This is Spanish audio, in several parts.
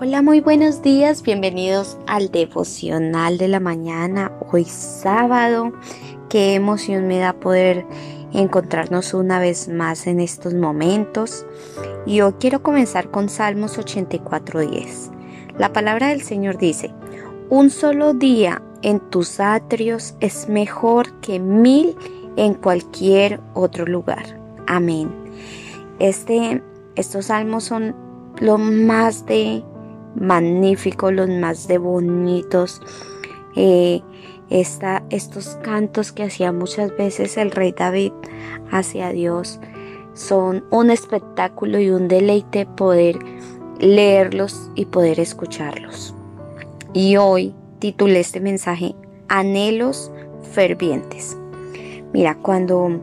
Hola, muy buenos días, bienvenidos al devocional de la mañana, hoy sábado. Qué emoción me da poder encontrarnos una vez más en estos momentos. Y hoy quiero comenzar con Salmos 84.10. La palabra del Señor dice, un solo día en tus atrios es mejor que mil en cualquier otro lugar. Amén. Este, estos salmos son lo más de magníficos, los más de bonitos. Eh, estos cantos que hacía muchas veces el rey David hacia Dios son un espectáculo y un deleite poder leerlos y poder escucharlos. Y hoy titulé este mensaje Anhelos fervientes. Mira, cuando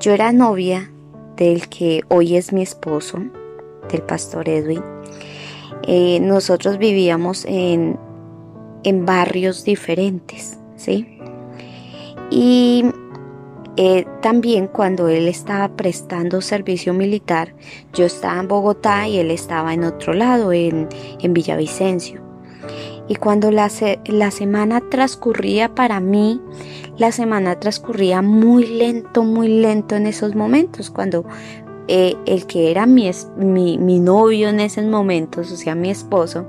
yo era novia del que hoy es mi esposo, del pastor Edwin, eh, nosotros vivíamos en, en, barrios diferentes, ¿sí? Y eh, también cuando él estaba prestando servicio militar, yo estaba en Bogotá y él estaba en otro lado, en, en Villavicencio. Y cuando la, la, semana transcurría para mí, la semana transcurría muy lento, muy lento en esos momentos, cuando eh, el que era mi, mi, novio en esos momentos, o sea, mi esposo,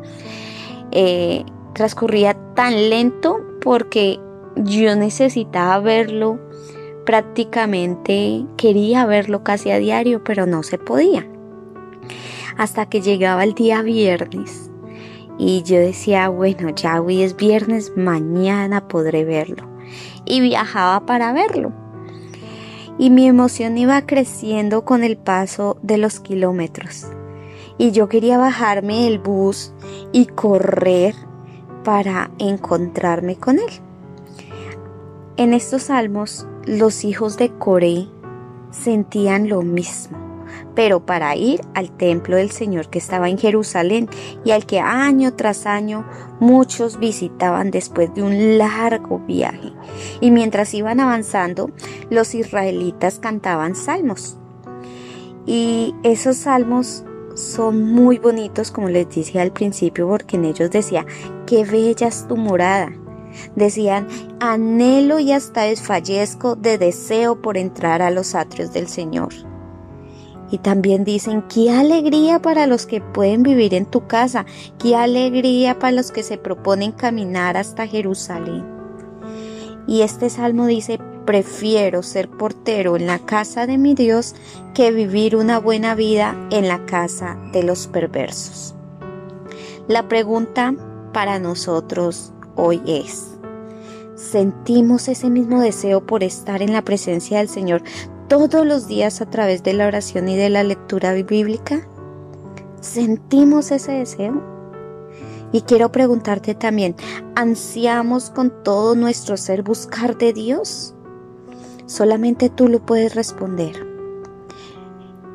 eh, transcurría tan lento porque yo necesitaba verlo prácticamente, quería verlo casi a diario, pero no se podía. Hasta que llegaba el día viernes y yo decía, bueno, ya hoy es viernes, mañana podré verlo. Y viajaba para verlo y mi emoción iba creciendo con el paso de los kilómetros. Y yo quería bajarme del bus y correr para encontrarme con él. En estos salmos, los hijos de Coré sentían lo mismo pero para ir al templo del Señor que estaba en Jerusalén y al que año tras año muchos visitaban después de un largo viaje. Y mientras iban avanzando, los israelitas cantaban salmos. Y esos salmos son muy bonitos, como les dije al principio, porque en ellos decía, qué bella es tu morada. Decían, anhelo y hasta desfallezco de deseo por entrar a los atrios del Señor. Y también dicen, qué alegría para los que pueden vivir en tu casa, qué alegría para los que se proponen caminar hasta Jerusalén. Y este salmo dice, prefiero ser portero en la casa de mi Dios que vivir una buena vida en la casa de los perversos. La pregunta para nosotros hoy es, ¿sentimos ese mismo deseo por estar en la presencia del Señor todos los días a través de la oración y de la lectura bíblica? ¿Sentimos ese deseo? Y quiero preguntarte también, ¿ansiamos con todo nuestro ser buscar de Dios? Solamente tú lo puedes responder.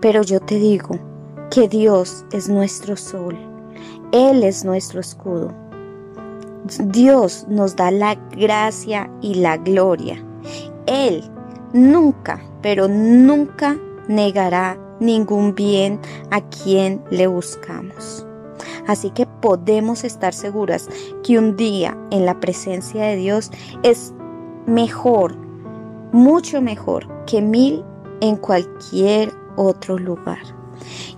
Pero yo te digo que Dios es nuestro sol, Él es nuestro escudo. Dios nos da la gracia y la gloria. Él nunca, pero nunca negará ningún bien a quien le buscamos. Así que podemos estar seguras que un día en la presencia de Dios es mejor, mucho mejor que mil en cualquier otro lugar.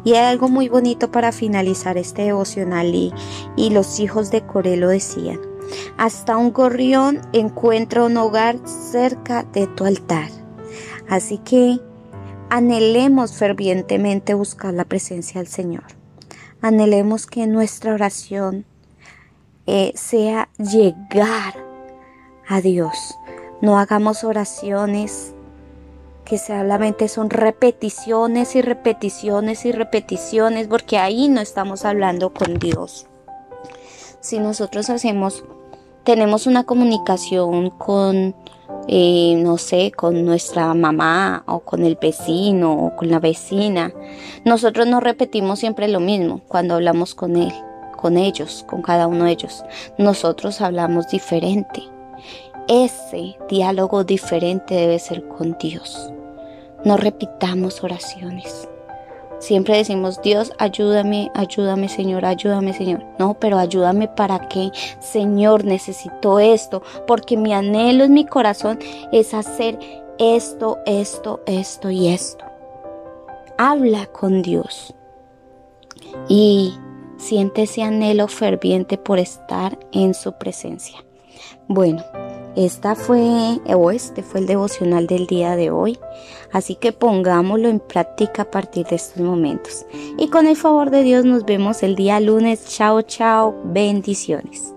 Y hay algo muy bonito para finalizar este devocional y, y los hijos de Coré lo decían. Hasta un gorrión encuentra un hogar cerca de tu altar. Así que anhelemos fervientemente buscar la presencia del Señor. Anhelemos que nuestra oración eh, sea llegar a Dios. No hagamos oraciones que solamente son repeticiones y repeticiones y repeticiones, porque ahí no estamos hablando con Dios. Si nosotros hacemos, tenemos una comunicación con eh, no sé, con nuestra mamá o con el vecino o con la vecina. Nosotros no repetimos siempre lo mismo cuando hablamos con él, con ellos, con cada uno de ellos. Nosotros hablamos diferente. Ese diálogo diferente debe ser con Dios. No repitamos oraciones. Siempre decimos, Dios, ayúdame, ayúdame Señor, ayúdame Señor. No, pero ayúdame para qué, Señor, necesito esto, porque mi anhelo en mi corazón es hacer esto, esto, esto y esto. Habla con Dios y siente ese anhelo ferviente por estar en su presencia. Bueno, esta fue o este fue el devocional del día de hoy, así que pongámoslo en práctica a partir de estos momentos. Y con el favor de Dios nos vemos el día lunes. Chao, chao, bendiciones.